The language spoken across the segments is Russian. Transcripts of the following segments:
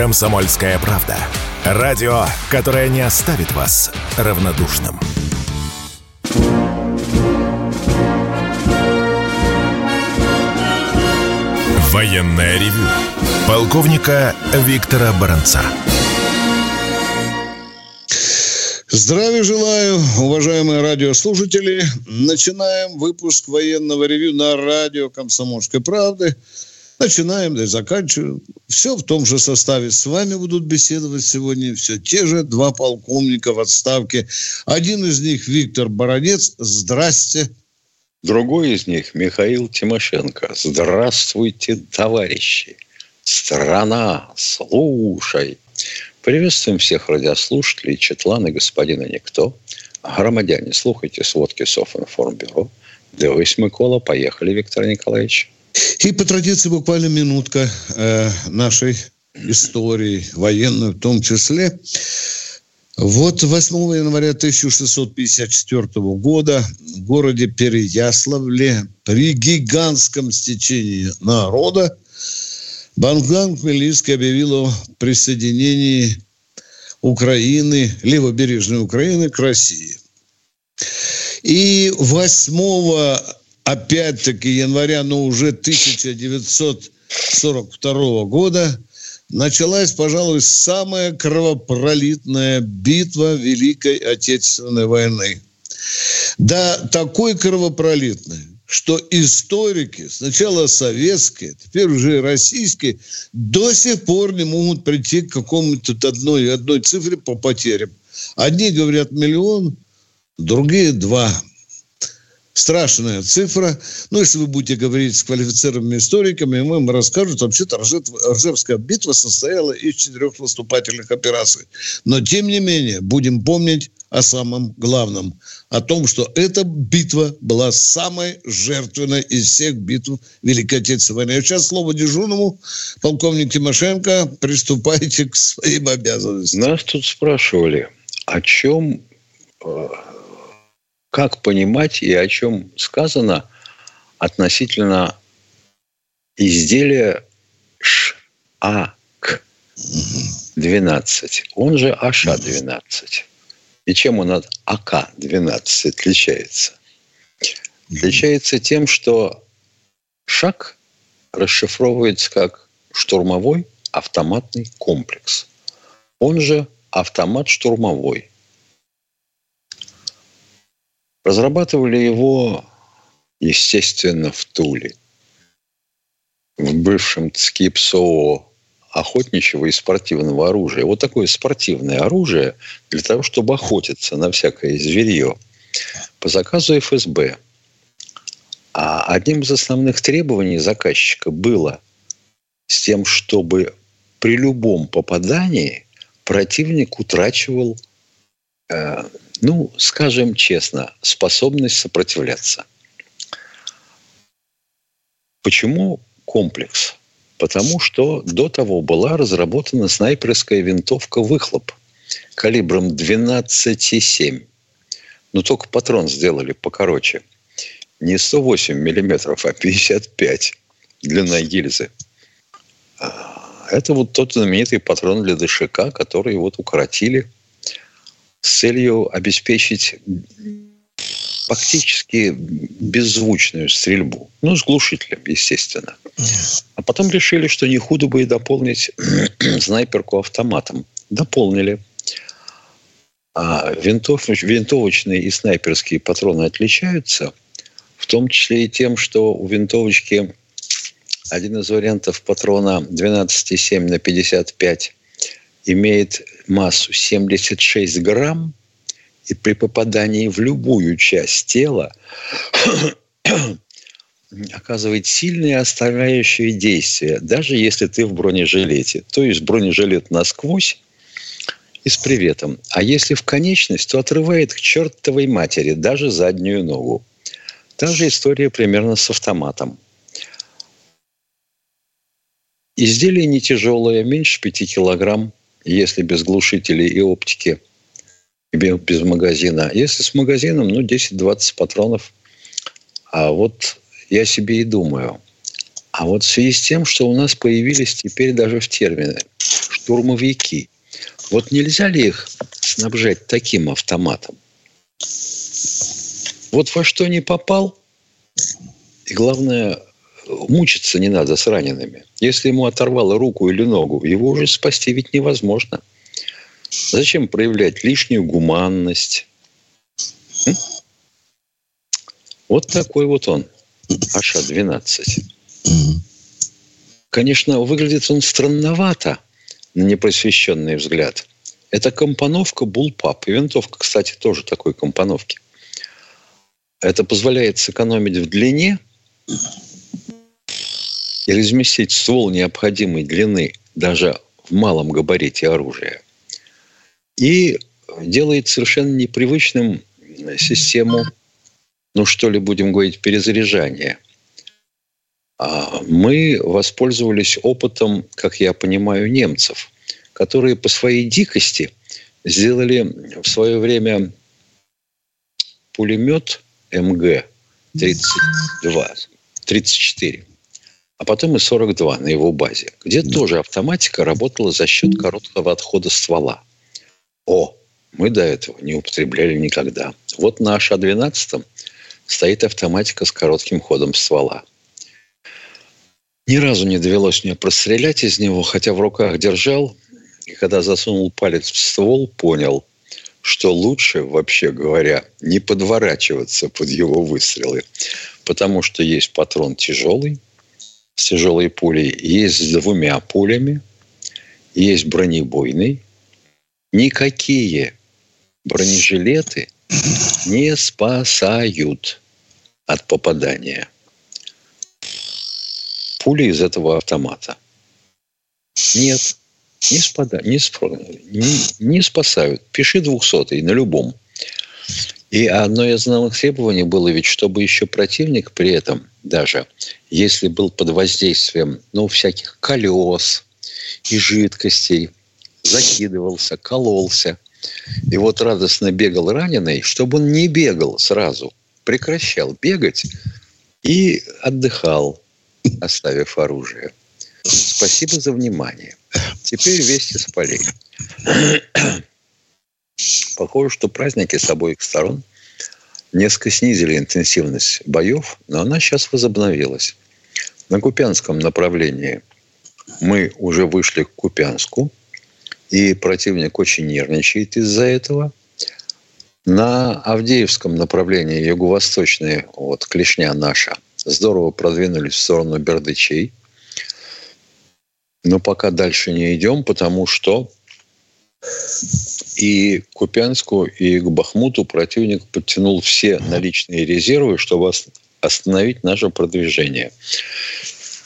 «Комсомольская правда». Радио, которое не оставит вас равнодушным. Военное ревю полковника Виктора Баранца. Здравия желаю, уважаемые радиослушатели. Начинаем выпуск военного ревю на радио «Комсомольской правды». Начинаем, да и заканчиваем. Все в том же составе. С вами будут беседовать сегодня все те же два полковника в отставке. Один из них Виктор Баранец. Здрасте. Другой из них Михаил Тимошенко. Здравствуйте, товарищи. Страна, слушай. Приветствуем всех радиослушателей, Четлана, господина Никто. Громадяне, слухайте сводки Софинформбюро. Дивись, Микола. Поехали, Виктор Николаевич. И по традиции буквально минутка э, нашей истории, военной в том числе. Вот 8 января 1654 года в городе Переяславле при гигантском стечении народа Богдан Хмельницкий объявил о присоединении Украины, левобережной Украины к России. И 8 опять-таки января, но уже 1942 года началась, пожалуй, самая кровопролитная битва Великой Отечественной войны. Да, такой кровопролитной, что историки, сначала советские, теперь уже российские, до сих пор не могут прийти к какому-то одной, одной цифре по потерям. Одни говорят миллион, другие два страшная цифра. Ну, если вы будете говорить с квалифицированными историками, мы вам расскажут, вообще-то Ржевская битва состояла из четырех наступательных операций. Но, тем не менее, будем помнить о самом главном. О том, что эта битва была самой жертвенной из всех битв Великой Отечественной войны. А сейчас слово дежурному. Полковник Тимошенко, приступайте к своим обязанностям. Нас тут спрашивали, о чем э, как понимать и о чем сказано относительно изделия ШАК-12, он же АША-12. И чем он от АК-12 отличается? Отличается тем, что ШАК расшифровывается как штурмовой автоматный комплекс. Он же автомат штурмовой. Разрабатывали его, естественно, в Туле, в бывшем СКИПСО охотничьего и спортивного оружия. Вот такое спортивное оружие для того, чтобы охотиться на всякое зверье по заказу ФСБ. А одним из основных требований заказчика было с тем, чтобы при любом попадании противник утрачивал э, ну, скажем честно, способность сопротивляться. Почему комплекс? Потому что до того была разработана снайперская винтовка «Выхлоп» калибром 12,7. Но только патрон сделали покороче. Не 108 миллиметров, а 55 длина гильзы. А, это вот тот знаменитый патрон для ДШК, который вот укоротили – с целью обеспечить фактически беззвучную стрельбу. Ну, с глушителем, естественно. А потом решили, что не худо бы и дополнить снайперку автоматом. Дополнили. А винтов, винтовочные и снайперские патроны отличаются, в том числе и тем, что у винтовочки один из вариантов патрона 12,7 на 55 имеет массу 76 грамм, и при попадании в любую часть тела оказывает сильное оставляющее действие, даже если ты в бронежилете. То есть бронежилет насквозь и с приветом. А если в конечность, то отрывает к чертовой матери даже заднюю ногу. Та же история примерно с автоматом. Изделие не тяжелое, меньше 5 килограмм если без глушителей и оптики, без магазина. Если с магазином, ну, 10-20 патронов. А вот я себе и думаю, а вот в связи с тем, что у нас появились теперь даже в термины штурмовики. Вот нельзя ли их снабжать таким автоматом? Вот во что не попал, и главное, мучиться не надо с ранеными. Если ему оторвало руку или ногу, его уже спасти ведь невозможно. Зачем проявлять лишнюю гуманность? М? Вот такой вот он, Аша-12. Конечно, выглядит он странновато на непросвещенный взгляд. Это компоновка Bullpup. И винтовка, кстати, тоже такой компоновки. Это позволяет сэкономить в длине и разместить ствол необходимой длины даже в малом габарите оружия. И делает совершенно непривычным систему, ну что ли будем говорить, перезаряжания. А мы воспользовались опытом, как я понимаю, немцев, которые по своей дикости сделали в свое время пулемет МГ-32, 34, а потом и 42 на его базе, где тоже автоматика работала за счет короткого отхода ствола. О, мы до этого не употребляли никогда. Вот на АШ-12 стоит автоматика с коротким ходом ствола. Ни разу не довелось мне прострелять из него, хотя в руках держал, и когда засунул палец в ствол, понял, что лучше, вообще говоря, не подворачиваться под его выстрелы, потому что есть патрон тяжелый, с тяжелой пулей, есть с двумя пулями, есть бронебойный. Никакие бронежилеты не спасают от попадания пули из этого автомата. Нет, не, спада, не, спро, не, не спасают. Пиши двухсотый на любом. И одно из основных требований было ведь, чтобы еще противник при этом даже, если был под воздействием, ну, всяких колес и жидкостей, закидывался, кололся, и вот радостно бегал раненый, чтобы он не бегал сразу, прекращал бегать и отдыхал, оставив оружие. Спасибо за внимание. Теперь вести с полей. Похоже, что праздники с обоих сторон несколько снизили интенсивность боев, но она сейчас возобновилась. На Купянском направлении мы уже вышли к Купянску, и противник очень нервничает из-за этого. На Авдеевском направлении юго-восточная, вот клешня наша, здорово продвинулись в сторону Бердычей. Но пока дальше не идем, потому что и к Купянску, и к Бахмуту противник подтянул все наличные резервы, чтобы остановить наше продвижение.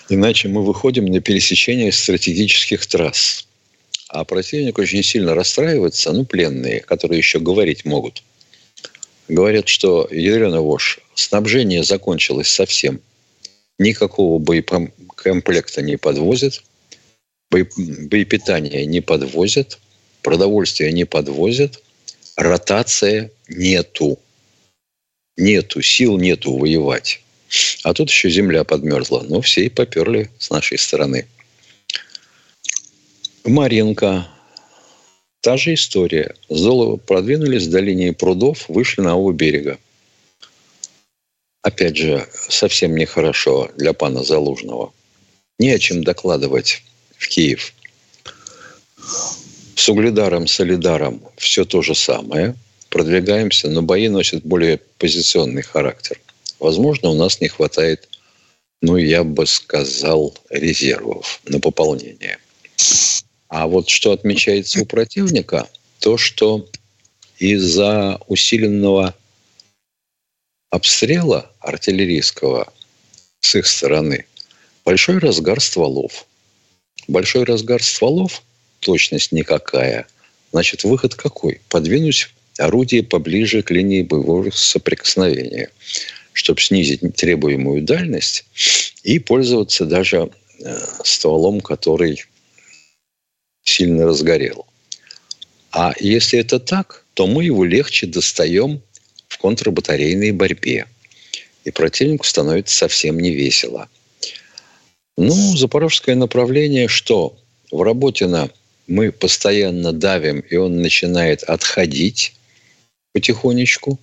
Иначе мы выходим на пересечение стратегических трасс. А противник очень сильно расстраивается, ну, пленные, которые еще говорить могут. Говорят, что, ядрена вошь, снабжение закончилось совсем. Никакого боекомплекта не подвозят, боепитание не подвозят, продовольствие не подвозят, ротация нету. Нету, сил нету воевать. А тут еще земля подмерзла. Ну, все и поперли с нашей стороны. Маринка. Та же история. Золото продвинулись до линии прудов, вышли на оба берега. Опять же, совсем нехорошо для пана Залужного. Не о чем докладывать в Киев. С Угледаром, Солидаром все то же самое. Продвигаемся, но бои носят более позиционный характер. Возможно, у нас не хватает, ну, я бы сказал, резервов на пополнение. А вот что отмечается у противника, то, что из-за усиленного обстрела артиллерийского с их стороны большой разгар стволов. Большой разгар стволов, точность никакая. Значит, выход какой? Подвинуть орудие поближе к линии боевого соприкосновения, чтобы снизить требуемую дальность и пользоваться даже э, стволом, который сильно разгорел. А если это так, то мы его легче достаем в контрбатарейной борьбе. И противнику становится совсем не весело. Ну, запорожское направление что? В работе на мы постоянно давим, и он начинает отходить потихонечку.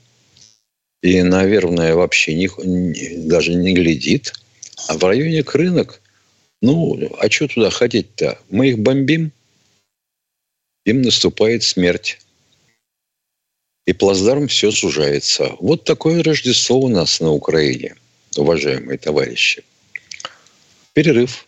И, наверное, вообще не, даже не глядит. А в районе рынок, ну, а что туда ходить-то? Мы их бомбим, им наступает смерть. И плацдарм все сужается. Вот такое Рождество у нас на Украине, уважаемые товарищи. Перерыв.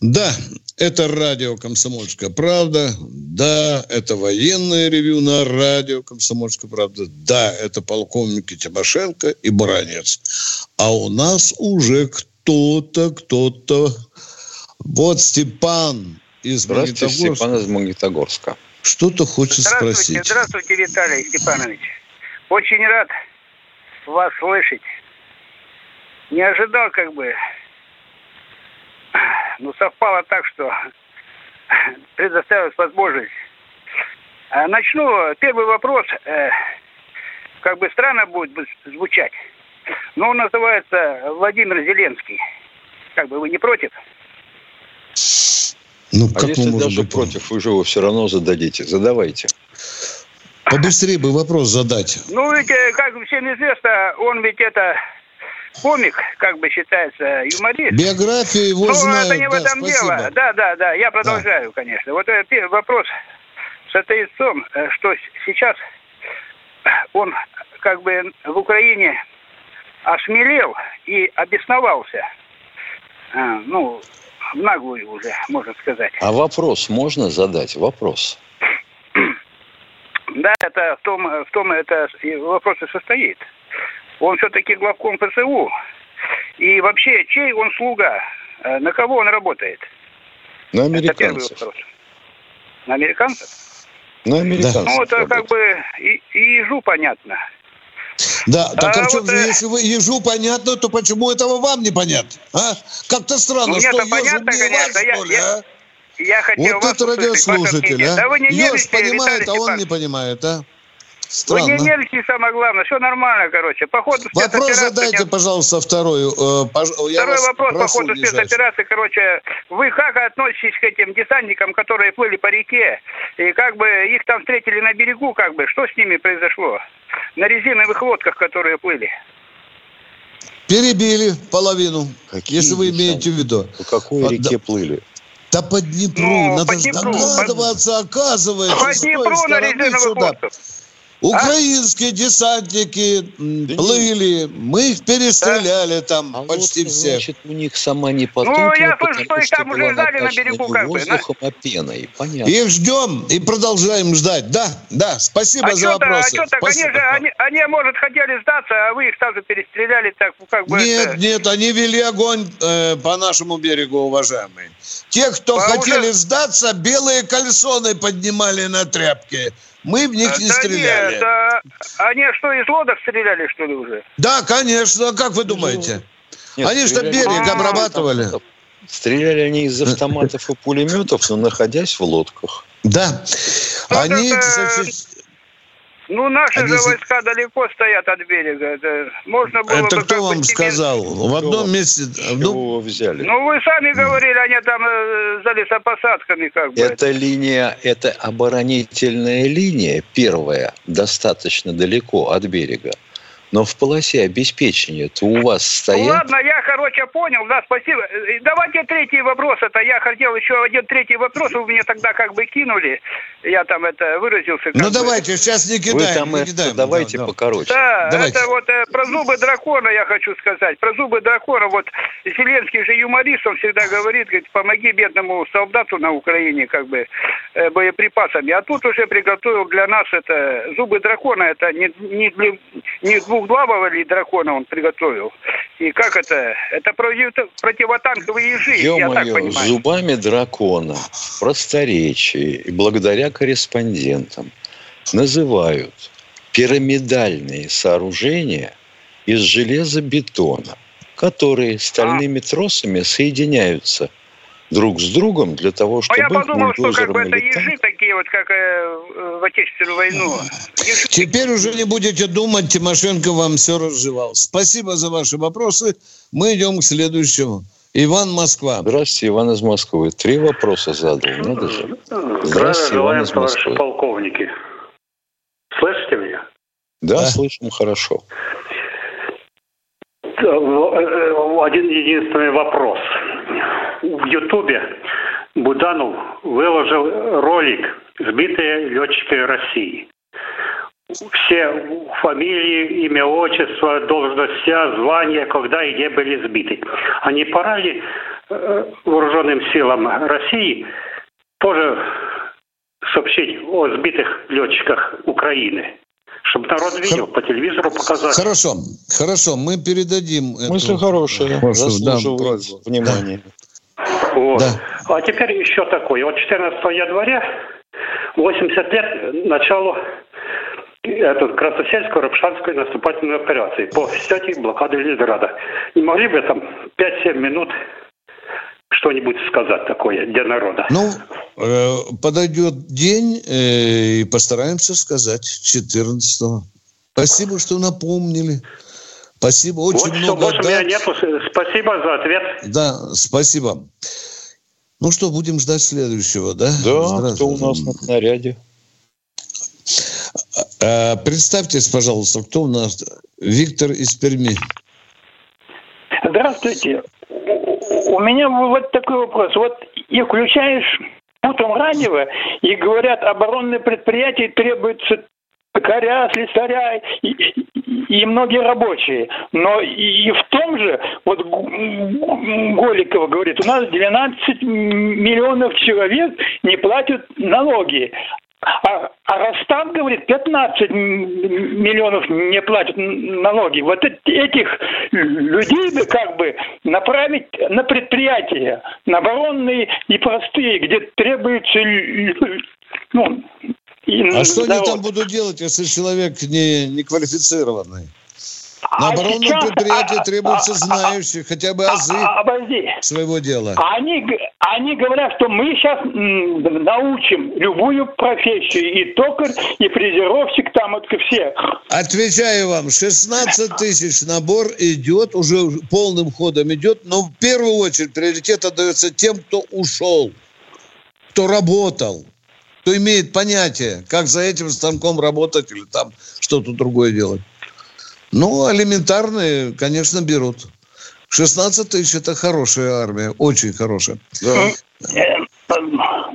Да, это радио «Комсомольская правда». Да, это военное ревю на радио «Комсомольская правда». Да, это полковники Тимошенко и Баранец. А у нас уже кто-то, кто-то... Вот Степан из Здравствуйте, Магнитогорска. Степан из Магнитогорска. Что-то хочет здравствуйте, спросить. Здравствуйте, Виталий Степанович. Очень рад вас слышать. Не ожидал, как бы. Ну, совпало так, что предоставилась возможность. А, начну. Первый вопрос. Э, как бы странно будет звучать. Но он называется Владимир Зеленский. Как бы вы не против? Ну, а как если даже быть? против, вы же его все равно зададите. Задавайте. Побыстрее бы вопрос задать. Ну, ведь, э, как всем известно, он ведь это комик, как бы считается, юморист. Биография его Но знают. это не в этом спасибо. дело. Да, да, да, я продолжаю, да. конечно. Вот этот вопрос состоит в том, э, что сейчас он как бы в Украине осмелел и обесновался. А, ну, в наглую уже, можно сказать. А вопрос можно задать? Вопрос. Да, это в том, в том это вопрос и состоит. Он все-таки главком ПСУ. И вообще, чей он слуга? Э, на кого он работает? На американцев. На американцев? На американцев. Ну, это как бы и, и ежу понятно. Да, так а, а вот, же, э... если вы ежу понятно, то почему этого вам не понятно? А? Как-то странно, ну, что ежу понятно, не конечно. Вас, что ли, я, а? Я хотел вот это радиослушатель, а? Да вы не Еж понимает, а он не понимает, а? Странно. Вы не нервничайте, самое главное. Все нормально, короче. По ходу Вопрос задайте, нет... пожалуйста, второй. Э, Второй вопрос по ходу спецоперации. Короче, вы как относитесь к этим десантникам, которые плыли по реке? И как бы их там встретили на берегу, как бы? Что с ними произошло? На резиновых лодках, которые плыли. Перебили половину, Какие если вы имеете в виду. По какой а, реке да. плыли? Да по Днепру. Ну, Надо по Днепру, догадываться, по... оказывается. По Днепру на резиновых лодках. Украинские а? десантники плыли, мы их перестреляли да? там а почти вот, всех. Значит, у них сама не потухла, ну, я слышу, что их там уже ждали на берегу как бы. воздухом, а пеной. Понятно. Их ждем и продолжаем ждать. Да, да, спасибо а за вопрос. А что так? Они же, они, они, может, хотели сдаться, а вы их сразу перестреляли так, как бы... Нет, это... нет, они вели огонь э, по нашему берегу, уважаемые. Те, кто а хотели уже... сдаться, белые кальсоны поднимали на тряпке. Мы в них не да стреляли. Нет, а они что, из лодок стреляли, что ли, уже? Да, конечно. Как вы думаете? Нет, они что, берег а, обрабатывали? Стреляли они из автоматов и пулеметов, но находясь в лодках. Да. Они, ну, наши Они... же войска далеко стоят от берега. Это можно было Это бы кто вам сказал? В одном месте... Ну, взяли? Ну, вы сами говорили, они там э, за лесопосадками как бы. Эта линия, это оборонительная линия, первая, достаточно далеко от берега. Но в полосе обеспечения-то у вас стоят... Ладно, я, короче, понял, да, спасибо. Давайте третий вопрос. Это я хотел еще один третий вопрос. Вы мне тогда как бы кинули. Я там это выразился. Ну, бы. давайте, сейчас не кидаем. Вы там не кидаем. Давайте да, покороче. Да, давайте. это вот э, про зубы дракона я хочу сказать. Про зубы дракона. Вот Зеленский же юморист, он всегда говорит, говорит, помоги бедному солдату на Украине, как бы, э, боеприпасами. А тут уже приготовил для нас это зубы дракона. Это не, не, не двух двухглавого ли дракона он приготовил? И как это? Это против, противотанковые ежи, я так понимаю. зубами дракона в просторечии и благодаря корреспондентам называют пирамидальные сооружения из железобетона, которые стальными а. тросами соединяются друг с другом для того, чтобы... А я подумал, что как бы это ежи такие вот, как э, в Отечественную войну. Ежи. Теперь уже не будете думать, Тимошенко вам все разжевал. Спасибо за ваши вопросы. Мы идем к следующему. Иван Москва. Здравствуйте, Иван из Москвы. Три вопроса задал. Надо же. Здравствуйте, Иван из Москвы. полковники. Слышите меня? Да, да. слышим хорошо. Э, э, один единственный вопрос. В Ютубе Буданов выложил ролик «Сбитые летчики России». Все фамилии, имя, отчество, должность, звания, когда и где были сбиты. А не пора ли э, вооруженным силам России тоже сообщить о сбитых летчиках Украины? Чтобы народ видел, Хор... по телевизору показать. Хорошо, хорошо, мы передадим. Мысли эту... хорошие, Вашу, заслуживают да, внимания. Вот. Да. А теперь еще такое. Вот 14 января 80 лет началу этот Красосельской Рапшанской наступательной операции по снятию блокады Ленинграда. Не могли бы там 5-7 минут что-нибудь сказать такое для народа? Ну, э, подойдет день, э, и постараемся сказать 14 Спасибо, что напомнили. Спасибо, очень вот много. Больше да. меня нету. Спасибо за ответ. Да, спасибо. Ну что, будем ждать следующего, да? Да, кто у нас на наряде? А, представьтесь, пожалуйста, кто у нас? Виктор из Перми. Здравствуйте. У меня вот такой вопрос. Вот и включаешь утром радио и говорят, оборонные предприятия требуется коря, слесаря и, и многие рабочие. Но и в том же, вот Голикова говорит, у нас 12 миллионов человек не платят налоги. А, а Ростам говорит, 15 миллионов не платят налоги. Вот этих людей бы как бы направить на предприятия, на оборонные и простые, где требуется ну, а что они там будут делать, если человек не, не квалифицированный? На а оборонном сейчас, предприятии а, требуется а, знающих, хотя бы азы а, а, своего дела. Они, они говорят, что мы сейчас научим любую профессию, и токарь, и фрезеровщик, там вот все. Отвечаю вам, 16 тысяч набор идет, уже полным ходом идет, но в первую очередь приоритет отдается тем, кто ушел, кто работал кто имеет понятие, как за этим станком работать или там что-то другое делать. Ну, элементарные, конечно, берут. 16 тысяч – это хорошая армия, очень хорошая. Да.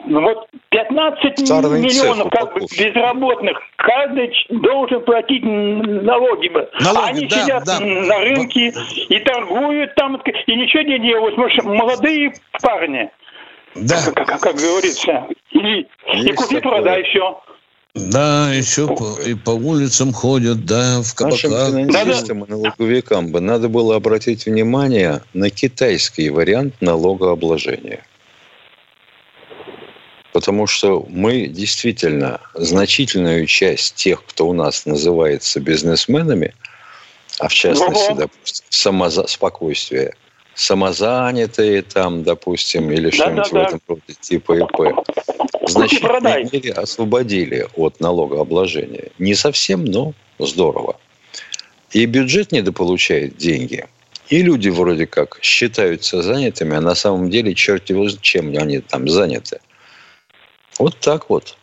Ну вот 15 Старый миллионов как бы безработных, каждый должен платить налоги. налоги Они да, сидят да. на рынке и торгуют там, и ничего не делают. Может, молодые парни – да. Как, как, как говорится. И, и купи, продай все. Да, еще по, и по улицам ходят, да, в кабаках. Нашим финансистам и налоговикам бы надо было обратить внимание на китайский вариант налогообложения. Потому что мы действительно значительную часть тех, кто у нас называется бизнесменами, а в частности, допустим, самоспокойствие – самозанятые там, допустим, или да, что-нибудь да, в этом роде, типа ИП, в значительной мере освободили от налогообложения. Не совсем, но здорово. И бюджет недополучает деньги. И люди вроде как считаются занятыми, а на самом деле черт его чем они там заняты. Вот так вот.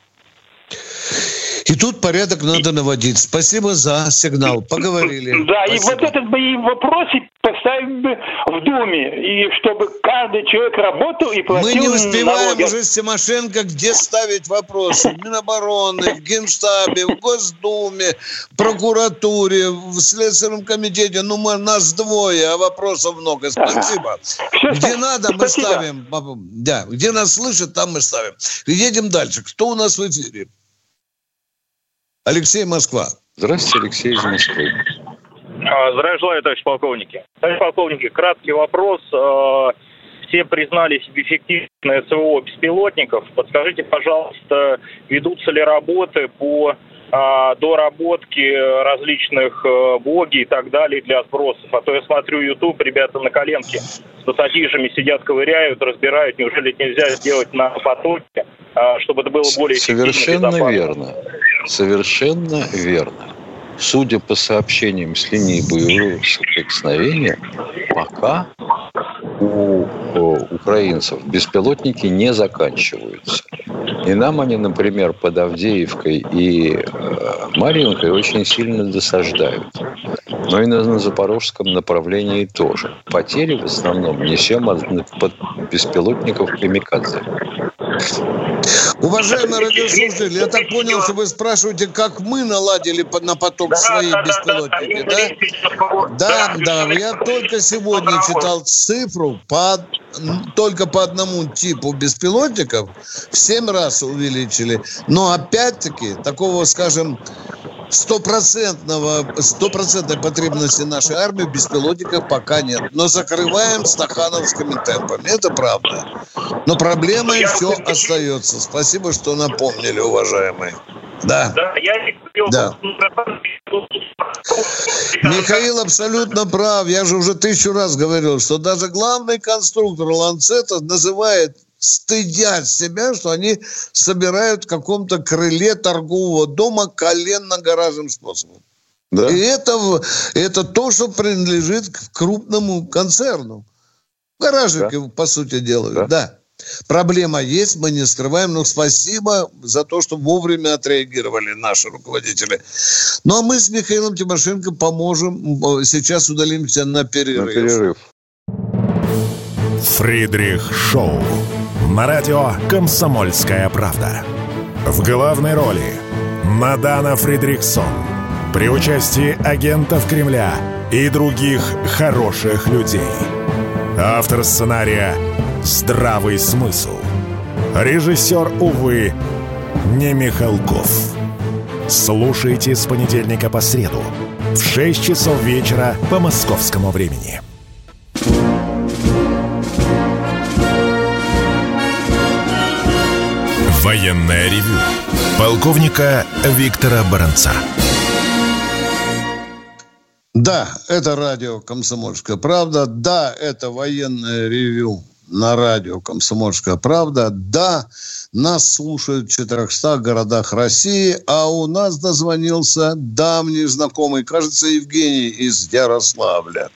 И тут порядок надо наводить. Спасибо за сигнал. Поговорили. Да, Спасибо. и вот этот бы и вопрос поставить бы в Думе, и чтобы каждый человек работал и платил Мы не успеваем налоги. уже с Тимошенко, где ставить вопросы. В Минобороны, в Генштабе, в Госдуме, в прокуратуре, в Следственном комитете. Ну, мы, нас двое, а вопросов много. Спасибо. Все, где спасибо. надо, мы ставим. Да, где нас слышат, там мы ставим. Едем дальше. Кто у нас в эфире? Алексей Москва. Здравствуйте, Алексей из Москвы. А, здравия желаю, товарищ полковники. Товарищ полковники, краткий вопрос. А, все признали себе эффективное СВО беспилотников. Подскажите, пожалуйста, ведутся ли работы по доработки различных э, боги и так далее для сбросов. А то я смотрю YouTube, ребята на коленке с пассатижами сидят, ковыряют, разбирают. Неужели нельзя сделать на потоке, чтобы это было более Совершенно верно. Совершенно верно. Судя по сообщениям с линии боевого соприкосновения, пока у украинцев беспилотники не заканчиваются. И нам они, например, под Авдеевкой и э, Марьинкой очень сильно досаждают. Но и на запорожском направлении тоже. Потери в основном несем от беспилотников «Камикадзе». Уважаемые радиослушатели, я так понял, что вы спрашиваете, как мы наладили на поток да, свои да, беспилотники, да? Да, да, да. Я только сегодня читал цифру по только по одному типу беспилотников в 7 раз увеличили. Но опять-таки такого, скажем, стопроцентного, стопроцентной потребности нашей армии в беспилотниках пока нет. Но закрываем стахановскими темпами. Это правда. Но проблема еще остается. Спасибо, что напомнили, уважаемые. Да. Да, я да. Михаил абсолютно прав. Я же уже тысячу раз говорил, что даже главный конструктор Ланцета называет стыдят себя, что они собирают в каком-то крыле торгового дома коленно-гаражным способом. Да. И это, это то, что принадлежит к крупному концерну. Гаражики, да. по сути, делают, да. да. Проблема есть, мы не скрываем, но спасибо за то, что вовремя отреагировали наши руководители. Ну, а мы с Михаилом Тимошенко поможем. Сейчас удалимся на перерыв. На перерыв. Фридрих Шоу. На радио «Комсомольская правда». В главной роли Мадана Фридриксон. При участии агентов Кремля и других хороших людей. Автор сценария «Здравый смысл». Режиссер, увы, не Михалков. Слушайте с понедельника по среду в 6 часов вечера по московскому времени. Военное ревю полковника Виктора Баранца. Да, это радио «Комсомольская правда». Да, это военное ревю на радио «Комсомольская правда». Да, нас слушают в 400 городах России, а у нас дозвонился давний знакомый, кажется, Евгений из Ярославля.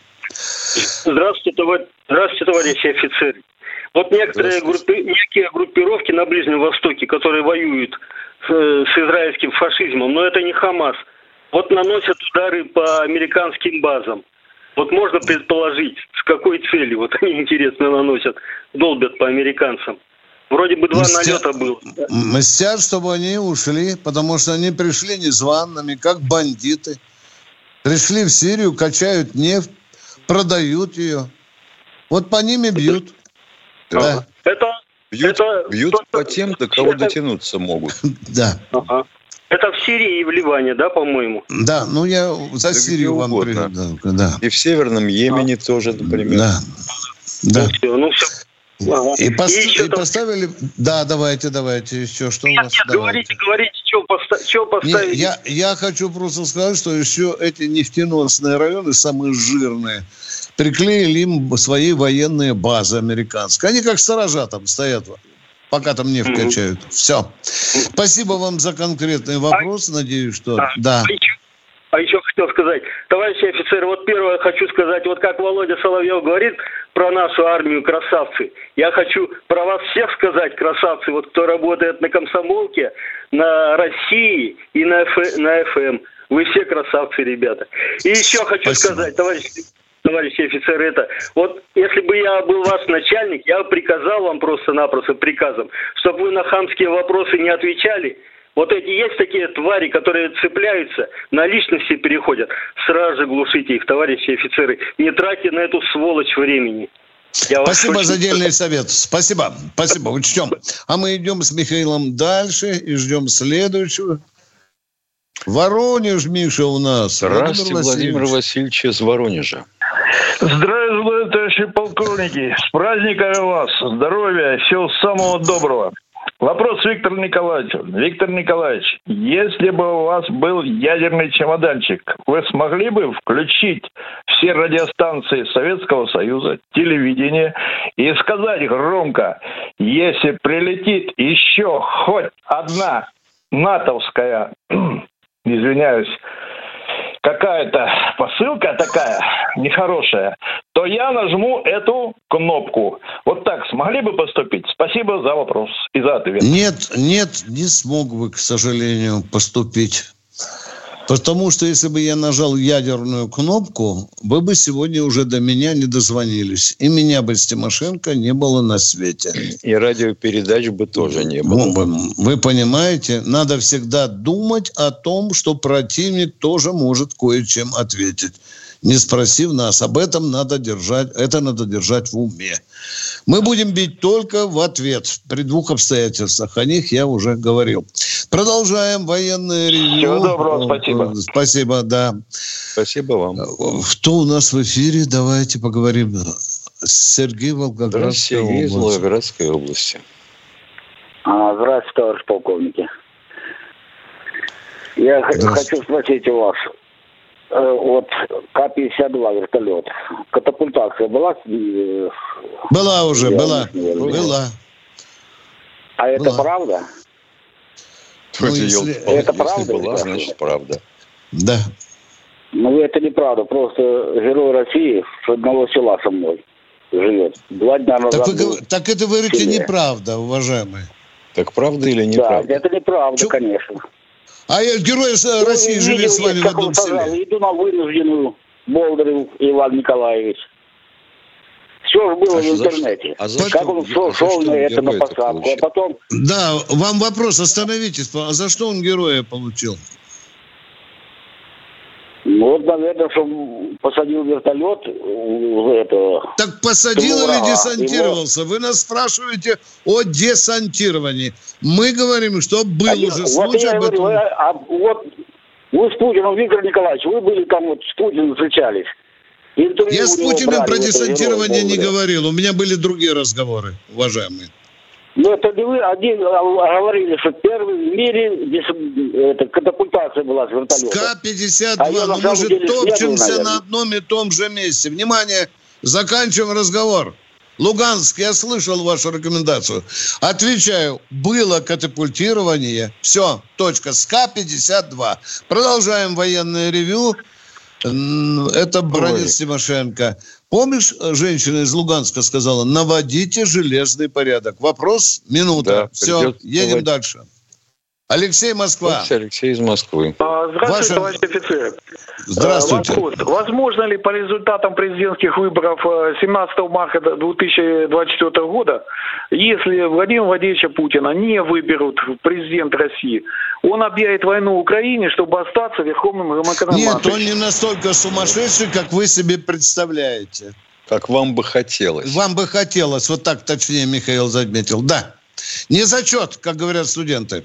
Здравствуйте, товарищ, здравствуйте, товарищи офицеры. Вот некоторые группи, некие группировки на Ближнем Востоке, которые воюют с, с израильским фашизмом, но это не Хамас, вот наносят удары по американским базам. Вот можно предположить, с какой целью вот они, интересно, наносят, долбят по американцам. Вроде бы два Мстя... налета было. Мстят, чтобы они ушли, потому что они пришли незваными, как бандиты. Пришли в Сирию, качают нефть, продают ее. Вот по ними бьют. Да. Это, бьют это бьют по тем, до кого это... дотянуться могут. Да. Ага. Это в Сирии и в Ливане, да, по-моему? Да, ну я за да Сирию вам угодно. Да. И в Северном Йемене а. тоже, например. Да. Да. Ну все, ну все. Ага. И, пос... и, и поставили... Да, давайте, давайте, еще что нет, у вас? Нет, давайте. говорите, говорите, что, поста... что поставили. Нет, я, я хочу просто сказать, что еще эти нефтеносные районы самые жирные приклеили им свои военные базы американские. Они как сторожа там стоят, пока там нефть mm-hmm. качают. Все. Спасибо вам за конкретный вопрос. А... Надеюсь, что... А, да. А еще хотел сказать, товарищи офицеры, вот первое хочу сказать, вот как Володя Соловьев говорит про нашу армию красавцы, я хочу про вас всех сказать, красавцы, вот кто работает на комсомолке, на России и на, Ф, на ФМ. Вы все красавцы, ребята. И еще хочу Спасибо. сказать, товарищи товарищи офицеры, это вот если бы я был ваш начальник, я приказал вам просто-напросто приказом, чтобы вы на хамские вопросы не отвечали. Вот эти есть такие твари, которые цепляются, на личности переходят. Сразу же глушите их, товарищи офицеры. Не тратьте на эту сволочь времени. Я Спасибо за дельный совет. Спасибо. Спасибо. Учтем. А мы идем с Михаилом дальше и ждем следующего. Воронеж, Миша, у нас. Здравствуйте, Владимир Васильевич, Владимир Васильевич из Воронежа. Здравствуйте, товарищи полковники. С праздником вас. Здоровья, всего самого доброго. Вопрос Виктору Николаевичу. Виктор Николаевич, если бы у вас был ядерный чемоданчик, вы смогли бы включить все радиостанции Советского Союза, телевидение и сказать громко, если прилетит еще хоть одна натовская, извиняюсь, какая-то посылка такая нехорошая, то я нажму эту кнопку. Вот так смогли бы поступить? Спасибо за вопрос и за ответ. Нет, нет, не смог бы, к сожалению, поступить. Потому что если бы я нажал ядерную кнопку, вы бы сегодня уже до меня не дозвонились. И меня бы с Тимошенко не было на свете. И радиопередач бы тоже не было. Ну, вы понимаете, надо всегда думать о том, что противник тоже может кое-чем ответить не спросив нас. Об этом надо держать, это надо держать в уме. Мы будем бить только в ответ при двух обстоятельствах. О них я уже говорил. Продолжаем военное ревью. Всего доброго, спасибо. Спасибо, да. Спасибо вам. Кто у нас в эфире? Давайте поговорим. Сергей Волгоградской Сергей из Волгоградской области. Здравствуйте, товарищ полковники. Я хочу спросить у вас, Э, вот К-52 вертолет. Катапультация была? Э, была уже, Я была. Была. А это была. правда? Ну, если, это если правда? была, значит, правда. Да. Ну, это неправда. Просто герой России с одного села со мной живет. Два дня назад. Так, вы, так это вы говорите неправда, уважаемый. Так правда или неправда? Да, это неправда, Чё? конечно. А герой ну, России живет с вами в одном селе. Иду на вынужденную Болдырев Иван Николаевич. Все же было а в интернете. А за как что, он шел, а шел на это на посадку, а потом... Да, вам вопрос, остановитесь. А за что он героя получил? Ну, вот, наверное, что посадил вертолет этого. Так посадил или десантировался? Его... Вы нас спрашиваете о десантировании. Мы говорим, что был а уже я, случай. Вот я говорю, а, а, вот вы с Путиным, Виктор Николаевич, вы были там вот с Путиным встречались. Интервью я с Путиным про десантирование не говорил. У меня были другие разговоры, уважаемые. Ну, это не вы один говорили, что первый в мире это, катапультация была с вертолета. К-52, а ну, может, деле, топчемся на одном и том же месте. Внимание, заканчиваем разговор. Луганск, я слышал вашу рекомендацию. Отвечаю, было катапультирование. Все, точка, с К-52. Продолжаем военное ревю. Это Бронец Тимошенко. Помнишь, э, женщина из Луганска сказала, наводите железный порядок. Вопрос, минута. Да, Все, едем наводить. дальше. Алексей Москва. Здравствуйте, Алексей из Москвы. А, здравствуйте, Ваша... товарищ офицер. Здравствуйте. Вопрос. Возможно ли по результатам президентских выборов 17 э, марта 2024 года, если Владимира Владимировича Путина не выберут президент России, он объявит войну Украине, чтобы остаться верховным громокономатом? Нет, он не настолько сумасшедший, как вы себе представляете. Как вам бы хотелось. Вам бы хотелось, вот так точнее Михаил заметил. Да. Не зачет, как говорят студенты.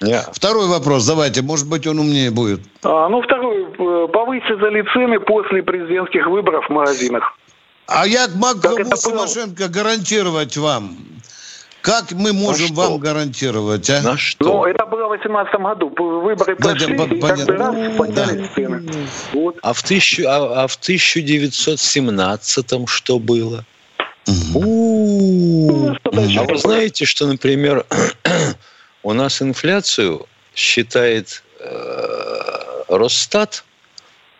Yeah. Второй вопрос, давайте, может быть, он умнее будет. А, ну, второй. Повысятся ли цены после президентских выборов в магазинах? А я могу Тимошенко гарантировать вам. Как мы можем а вам гарантировать, а? На что? Ну, это было в 2018 году. Выборы да, прошли, да, и как бы раз поднялись да. цены. Вот. А, в тысячу, а, а в 1917 что было? Угу. Ну, а вы знаете, что, например, у нас инфляцию считает э, Росстат,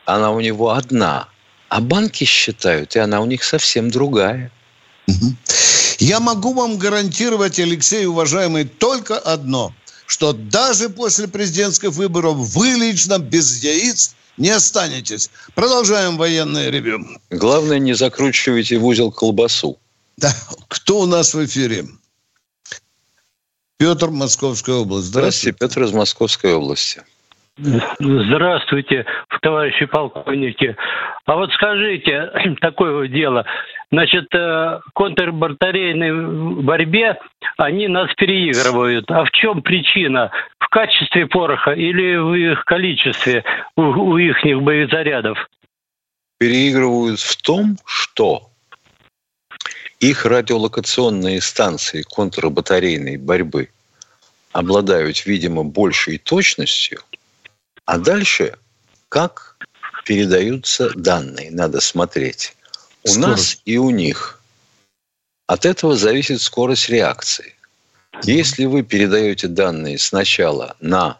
она у него одна, а банки считают, и она у них совсем другая. Я могу вам гарантировать, Алексей, уважаемый, только одно, что даже после президентских выборов вы лично без яиц не останетесь. Продолжаем военное ревю. Главное, не закручивайте в узел колбасу. Да. Кто у нас в эфире? Петр, Московская область. Здравствуйте, Здравствуйте Петр из Московской области. Здравствуйте, товарищи полковники. А вот скажите, такое дело. Значит, э, контрбатарейной борьбе они нас переигрывают. А в чем причина? В качестве пороха или в их количестве у, у их боезарядов? Переигрывают в том, что их радиолокационные станции контрбатарейной борьбы обладают, видимо, большей точностью, а дальше как передаются данные, надо смотреть. У Скорость. нас и у них. От этого зависит скорость реакции. Если вы передаете данные сначала на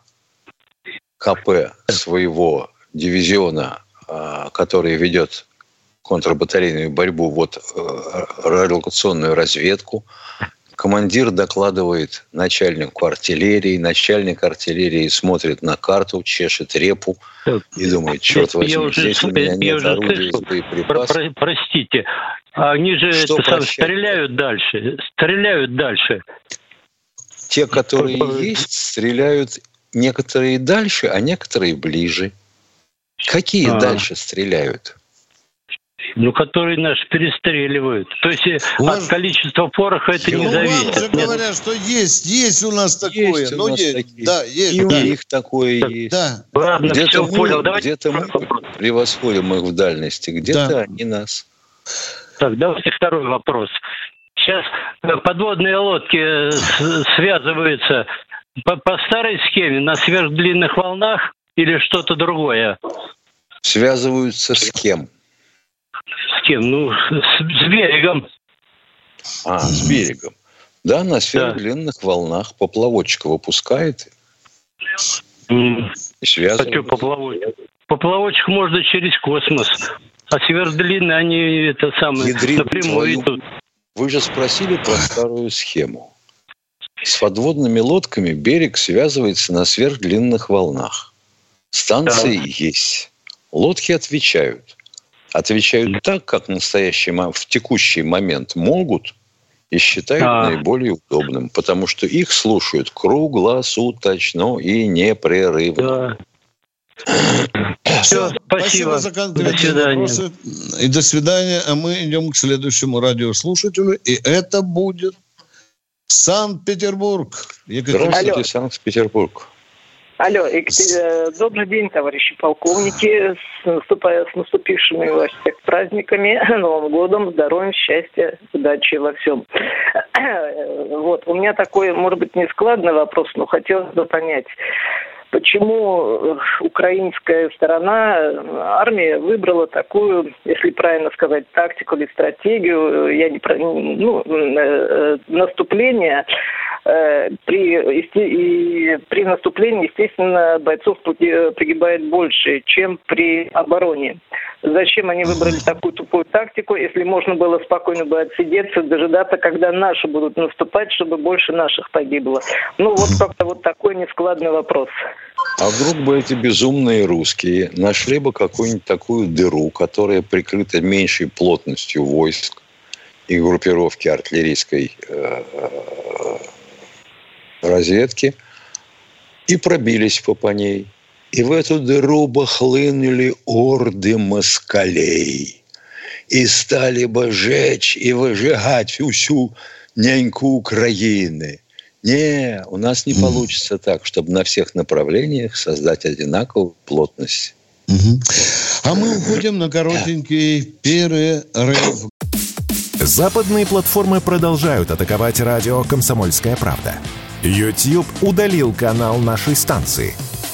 КП своего дивизиона, а, который ведет контрбатарейную борьбу, вот э, радиолокационную разведку, Командир докладывает начальнику артиллерии, начальник артиллерии смотрит на карту, чешет репу и думает, черт возьми, уже, здесь у меня нет орудия и боеприпасов. Про, простите, они же Что это сам, стреляют дальше, стреляют дальше. Те, которые есть, стреляют некоторые дальше, а некоторые ближе. Какие а. дальше стреляют? Ну, которые нас перестреливают. То есть э, вас... от количества пороха это ну, не зависит. Вам же говорят, что есть, есть у нас такое. Есть ну, есть. Такие. Да, есть. И да. у них такое так, есть. Да. Ладно, где-то все, мы, понял. Где-то мы превосходим их в дальности, где-то да. они нас. Так, давайте второй вопрос. Сейчас э, подводные лодки э, связываются по, по старой схеме на сверхдлинных волнах или что-то другое? Связываются с кем? С кем? Ну, с, с берегом. А, с берегом. Да, на сверхдлинных да. волнах поплавочка выпускает и. А поплавочек? Поплавочек можно через космос. А сверхдлинные, они это самое Ядрит напрямую твою... идут. Вы же спросили про старую схему. С подводными лодками берег связывается на сверхдлинных волнах. Станции да. есть. Лодки отвечают отвечают так, как настоящий в текущий момент могут и считают а. наиболее удобным, потому что их слушают круглосуточно и непрерывно. Да. Все, спасибо. спасибо за конкретные вопросы. И до свидания. А мы идем к следующему радиослушателю. И это будет Санкт-Петербург. Здравствуйте, Санкт-Петербург. Алло, э, добрый день, товарищи полковники. С, наступая, с наступившими всех праздниками, Новым годом, здоровья, счастья, удачи во всем. Вот, у меня такой, может быть, не складный вопрос, но хотелось бы понять почему украинская сторона, армия выбрала такую, если правильно сказать, тактику или стратегию, я не про, ну, э, э, наступление Э, при, и, при наступлении, естественно, бойцов погибает больше, чем при обороне. Зачем они выбрали такую тупую тактику, если можно было спокойно бы отсидеться, дожидаться, когда наши будут наступать, чтобы больше наших погибло? Ну, вот как-то вот такой нескладный вопрос. А вдруг бы эти безумные русские нашли бы какую-нибудь такую дыру, которая прикрыта меньшей плотностью войск и группировки артиллерийской э, разведки и пробились по, по ней. И в эту дыру бы хлынули орды москалей. И стали бы жечь и выжигать всю няньку Украины. Не, у нас не получится так, чтобы на всех направлениях создать одинаковую плотность. А мы уходим на коротенький перерыв. Западные платформы продолжают атаковать радио «Комсомольская правда». YouTube удалил канал нашей станции.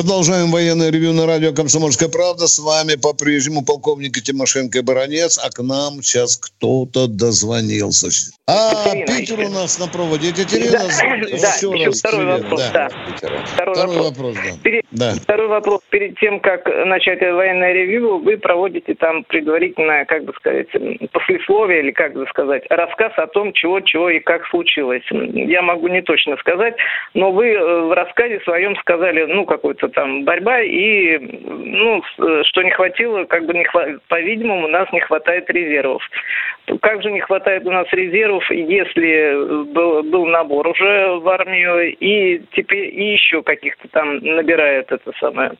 Продолжаем военное ревю на радио «Комсомольская правда». С вами по-прежнему полковник Тимошенко и Баранец, а к нам сейчас кто-то дозвонился. А, Екатерина Питер еще. у нас на проводе. Екатерина, да, еще да, раз второй привет. вопрос, да. да. Второй, второй вопрос, вопрос да. Перед, да. Второй вопрос. Перед тем, как начать военное ревью, вы проводите там предварительное, как бы сказать, послесловие, или как бы сказать, рассказ о том, чего, чего и как случилось. Я могу не точно сказать, но вы э, в рассказе своем сказали, ну, какой-то там борьба, и, ну, что не хватило, как бы, не хва- по-видимому, у нас не хватает резервов. Как же не хватает у нас резервов, если был, был набор уже в армию, и теперь и еще каких-то там набирают это самое...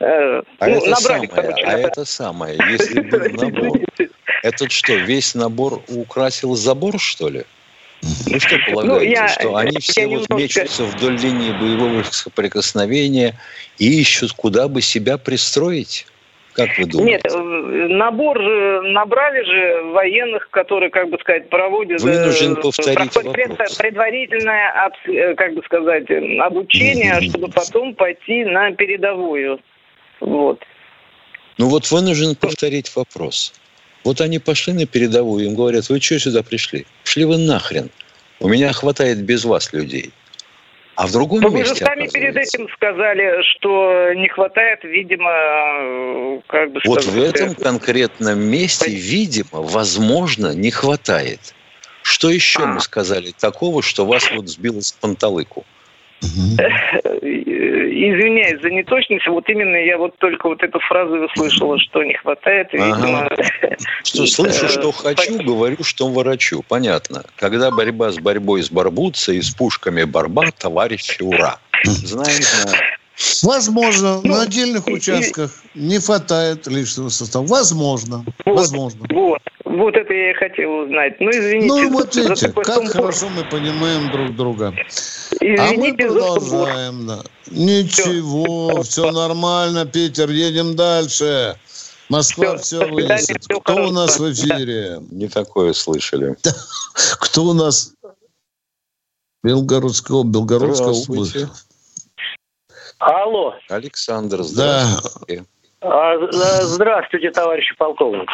Э, а ну, это набрали, самое, а это самое, если был набор, этот что, весь набор украсил забор, что ли? Вы что ну, полагаете, ну, я, что они все вот немножко... мечутся вдоль линии боевого соприкосновения и ищут, куда бы себя пристроить? Как вы думаете? Нет, э, набор набрали же военных, которые, как бы сказать, проводят... Вынужден э, повторить вопрос. Предварительное, э, как бы сказать, обучение, mm-hmm. чтобы потом пойти на передовую. Вот. Ну вот вынужден повторить вопрос. Вот они пошли на передовую, им говорят, вы что сюда пришли? Шли вы нахрен. У меня хватает без вас людей. А в другом Но месте, вы же сами перед этим сказали, что не хватает, видимо, как бы Вот в этом конкретном месте, видимо, возможно, не хватает. Что еще а. мы сказали такого, что вас вот сбило с панталыку? Извиняюсь за неточность, вот именно я вот только вот эту фразу услышала, что не хватает, видимо... Ага. Что слышу, что хочу, говорю, что ворочу. Понятно. Когда борьба с борьбой с барбутца и с пушками борьба, товарищи, ура. Знаем, знаем. Возможно, ну, на отдельных участках и, не хватает личного состава. Возможно, вот, возможно. Вот, вот это я и хотел узнать. Ну, извините. Ну, вот видите, как сумбур. хорошо мы понимаем друг друга. Извините, а мы продолжаем. Да. Ничего, все. все нормально, Питер, едем дальше. Москва все, все вынесет. Кто хорошо. у нас в эфире? Не такое слышали. Кто у нас? Белгородская, Белгородская область. Алло. Александр, здравствуйте. Да. Здравствуйте, товарищи полковник.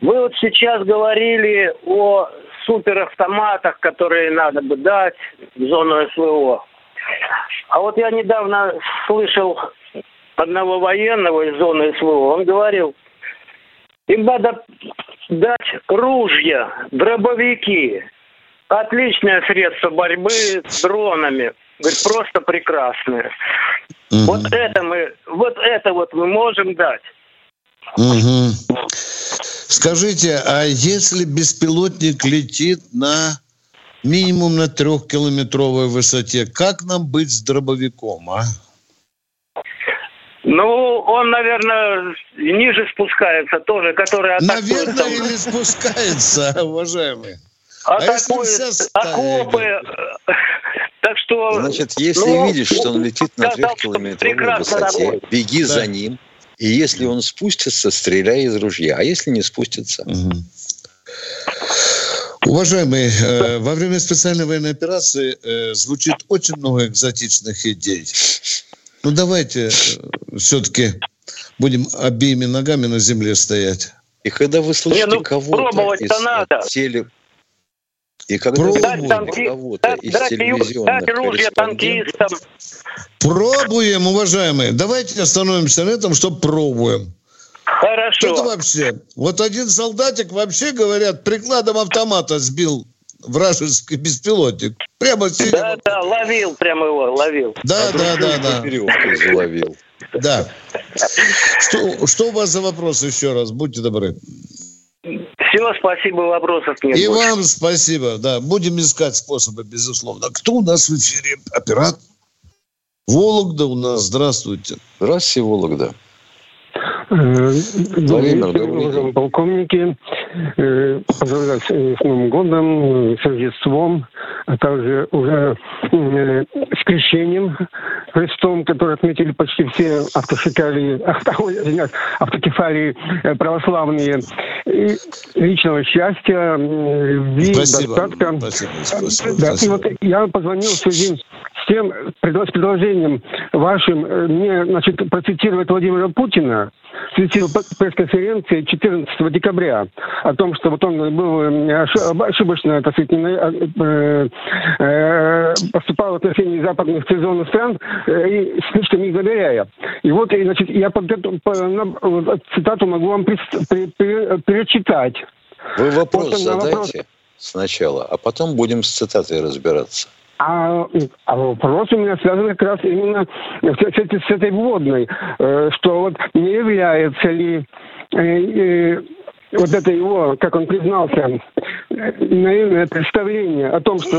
Вы вот сейчас говорили о суперавтоматах, которые надо бы дать в зону СВО. А вот я недавно слышал одного военного из зоны СВО. Он говорил, им надо дать ружья, дробовики. Отличное средство борьбы с дронами. Говорит, просто прекрасные. Угу. Вот это мы, вот это вот мы можем дать. Угу. Скажите, а если беспилотник летит на минимум на трехкилометровой высоте, как нам быть с дробовиком, а? Ну, он, наверное, ниже спускается тоже, который атакует. Наверное, там... или спускается, уважаемый. Атакует а окопы, так что... Значит, если ну, видишь, что он летит на трехкилометровой высоте, работает. беги да. за ним, и если он спустится, стреляй из ружья. А если не спустится... Угу. Уважаемые, э, во время специальной военной операции э, звучит очень много экзотичных идей. Ну давайте э, все-таки будем обеими ногами на земле стоять. И когда вы слышите Не, ну, кого-то из надо. теле и когда Пробуем. танки, кого-то из дать, телевизионных ружья танкистам. Пробуем, уважаемые. Давайте остановимся на этом, что пробуем. Хорошо. Что-то вообще. Вот один солдатик, вообще говорят, прикладом автомата сбил вражеский беспилотник. Прямо Да, да, ловил прямо его, ловил. Да, а да, да, да. Заловил. Да. Что, что у вас за вопрос еще раз? Будьте добры. Все, спасибо, вопросов нет. И больше. вам спасибо, да. Будем искать способы, безусловно. Кто у нас в эфире? Оператор? Вологда у нас. Здравствуйте. Здравствуйте, Вологда. Э, Владимир, добрый полковники, э, поздравляю с Новым годом, с Рождеством, а также уже э, с крещением Христом, который отметили почти все автошикарии, автокефалии православные. И личного счастья, любви, спасибо. достатка. Спасибо, спасибо, да, спасибо. И вот я позвонил в связи с тем, с предложением вашим, э, мне, значит, процитировать Владимира Путина, светил пресс-конференции 14 декабря о том, что вот он был э, ошибочно, так сказать, э, э, поступал в отношении западных цивилизованных стран, и слишком их доверяя. И вот, и, значит, я под эту, по, цитату могу вам перечитать. Вы вопрос вот задайте вопрос... сначала, а потом будем с цитатой разбираться. А, а вопрос у меня связан как раз именно с, с, этой вводной, э, что вот не является ли э, э, вот это его, как он признался, наивное представление о том, что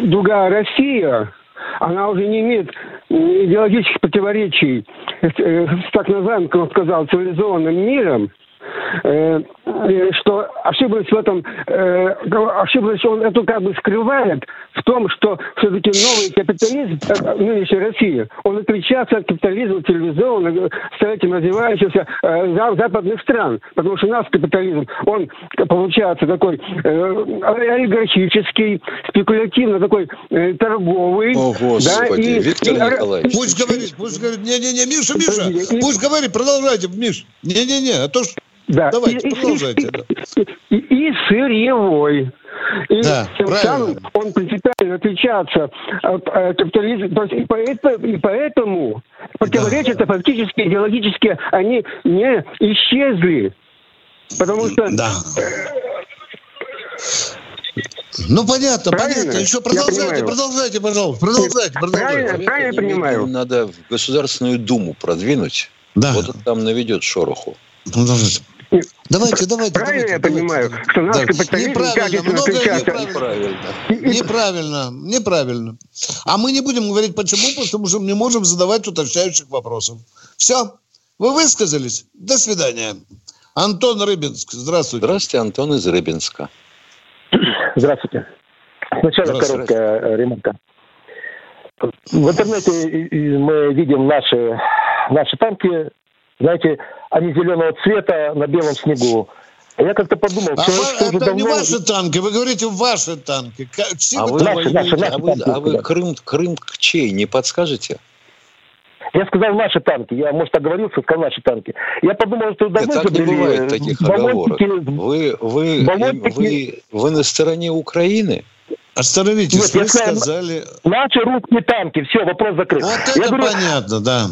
другая Россия, она уже не имеет идеологических противоречий с так называемым, как он сказал, цивилизованным миром, что ошиблась в этом, э, ошиблась он эту как бы скрывает в том, что все-таки новый капитализм нынешней России, он отличается от капитализма цивилизованного, с этим развивающегося западных стран. Потому что у нас капитализм, он получается такой олигархический, спекулятивно такой торговый. О, Господи, да, и, Виктор и, Николаевич. Пусть говорит, пусть говорит. Не-не-не, Миша, Миша, пусть говорит, продолжайте, Миш. Не-не-не, а то что да. Давайте, и, продолжайте. И, да. и, и сырьевой. И да, тем самым он принципиально отличается от э, капитализма. И, поэтому, и поэтому противоречия да. фактически идеологически они не исчезли. Потому что... Да. Ну, понятно, правильно? понятно. Еще продолжайте, продолжайте, пожалуйста. Продолжайте, продолжайте. Правильно, правильно понимаю. Надо в Государственную Думу продвинуть. Да. Вот он там наведет шороху. Продолжайте. Давайте, давайте. Правильно давайте, я понимаю, что наш да. капитализм неправильно, много неправильно. Неправильно, неправильно. А мы не будем говорить почему, потому что мы не можем задавать уточняющих вопросов. Все, вы высказались. До свидания. Антон Рыбинск, здравствуйте. Здравствуйте, Антон из Рыбинска. Здравствуйте. Сначала короткая ремонта. В интернете мы видим наши, наши танки знаете, они зеленого цвета на белом снегу. А я как-то подумал, а человек вы, это давно... не ваши танки, вы говорите ваши танки. а вы, наши, наши, наши а вы, танки, а вы Крым, Крым чей, не подскажете? Я сказал наши танки. Я, может, оговорился, сказал наши танки. Я подумал, что давно Нет, так не бывает таких оговорок. Вы, вы, вы, вы на стороне Украины? Остановитесь, Нет, вы сказали... Наши русские танки, все, вопрос закрыт. Вот это говорю, понятно, да.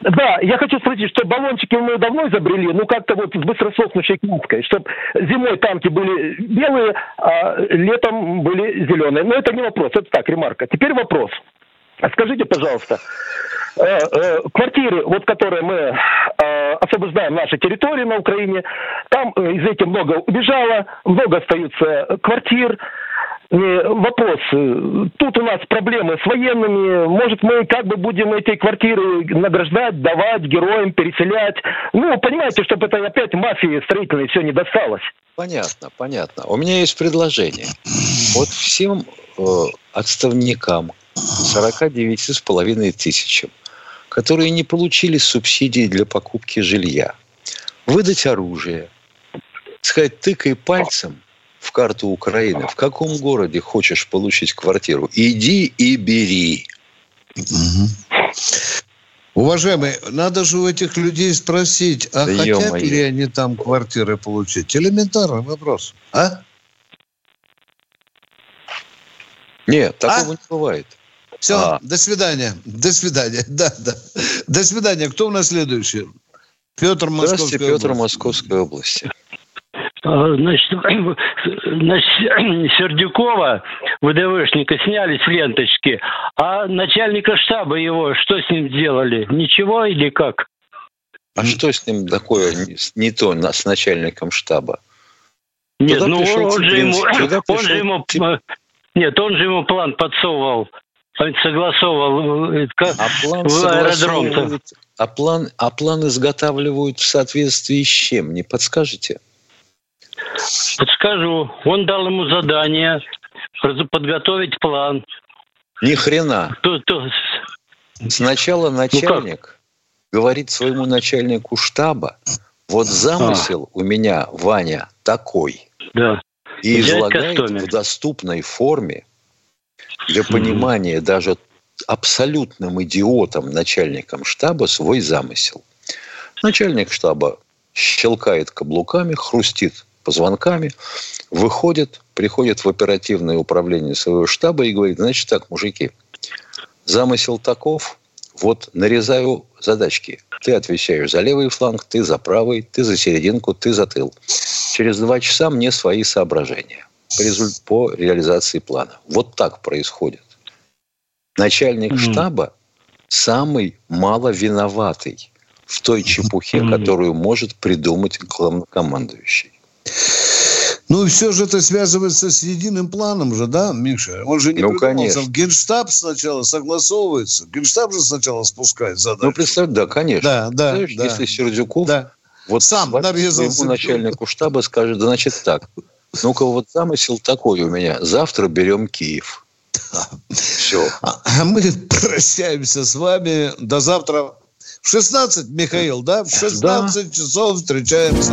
Да, я хочу спросить, что баллончики мы давно изобрели, ну как-то вот с быстросохнущей краской, чтобы зимой танки были белые, а летом были зеленые. Но это не вопрос, это так, ремарка. Теперь вопрос. Скажите, пожалуйста, э, э, квартиры, вот которые мы э, освобождаем наши территории на Украине, там из этих много убежало, много остаются квартир, вопрос. Тут у нас проблемы с военными. Может, мы как бы будем эти квартиры награждать, давать героям, переселять. Ну, понимаете, чтобы это опять мафии строительной все не досталось. Понятно, понятно. У меня есть предложение. Вот всем э, отставникам 49,5 тысячам, которые не получили субсидии для покупки жилья, выдать оружие, сказать, тыкай пальцем – в карту Украины, в каком городе хочешь получить квартиру, иди и бери. Угу. Уважаемый, надо же у этих людей спросить, а да хотят ли они там квартиры получить? Элементарный вопрос. А? Нет, такого а? не бывает. Все, а. до свидания. До свидания. Да, да. До свидания. Кто у нас следующий? Петр Московской Здравствуйте, Петр Московской области. А, значит, значит, Сердюкова, ВДВшника, сняли с ленточки, а начальника штаба его, что с ним сделали? Ничего или как? А что с ним такое не то с начальником штаба? Нет, Туда ну он же, ему, он же ему, нет, он же ему план подсовывал, согласовывал э, а план в аэродром. А план, а план изготавливают в соответствии с чем? Не подскажете? Подскажу. Он дал ему задание подготовить план. Ни хрена. То, то... Сначала ну начальник ну говорит своему начальнику штаба, вот замысел а. у меня, Ваня, такой. Да. И Взять излагает костюме. в доступной форме для понимания даже абсолютным идиотом начальником штаба свой замысел. Начальник штаба щелкает каблуками, хрустит позвонками, выходит, приходит в оперативное управление своего штаба и говорит, значит так, мужики, замысел таков, вот нарезаю задачки. Ты отвечаешь за левый фланг, ты за правый, ты за серединку, ты за тыл. Через два часа мне свои соображения по реализации плана. Вот так происходит. Начальник mm-hmm. штаба самый мало виноватый в той чепухе, mm-hmm. которую может придумать главнокомандующий. Ну, все же это связывается с единым планом же, да, Миша? Он же не ну, конечно. Генштаб сначала согласовывается. Генштаб же сначала спускает задачу. Ну, представь, да, конечно. Да, да, Знаешь, да. Если Сердюков да. вот сам нарезал начальнику штаба скажет, значит так, ну-ка вот замысел такой у меня. Завтра берем Киев. Все. А, а мы прощаемся с вами. До завтра. В 16, Михаил, да? В 16 да. часов встречаемся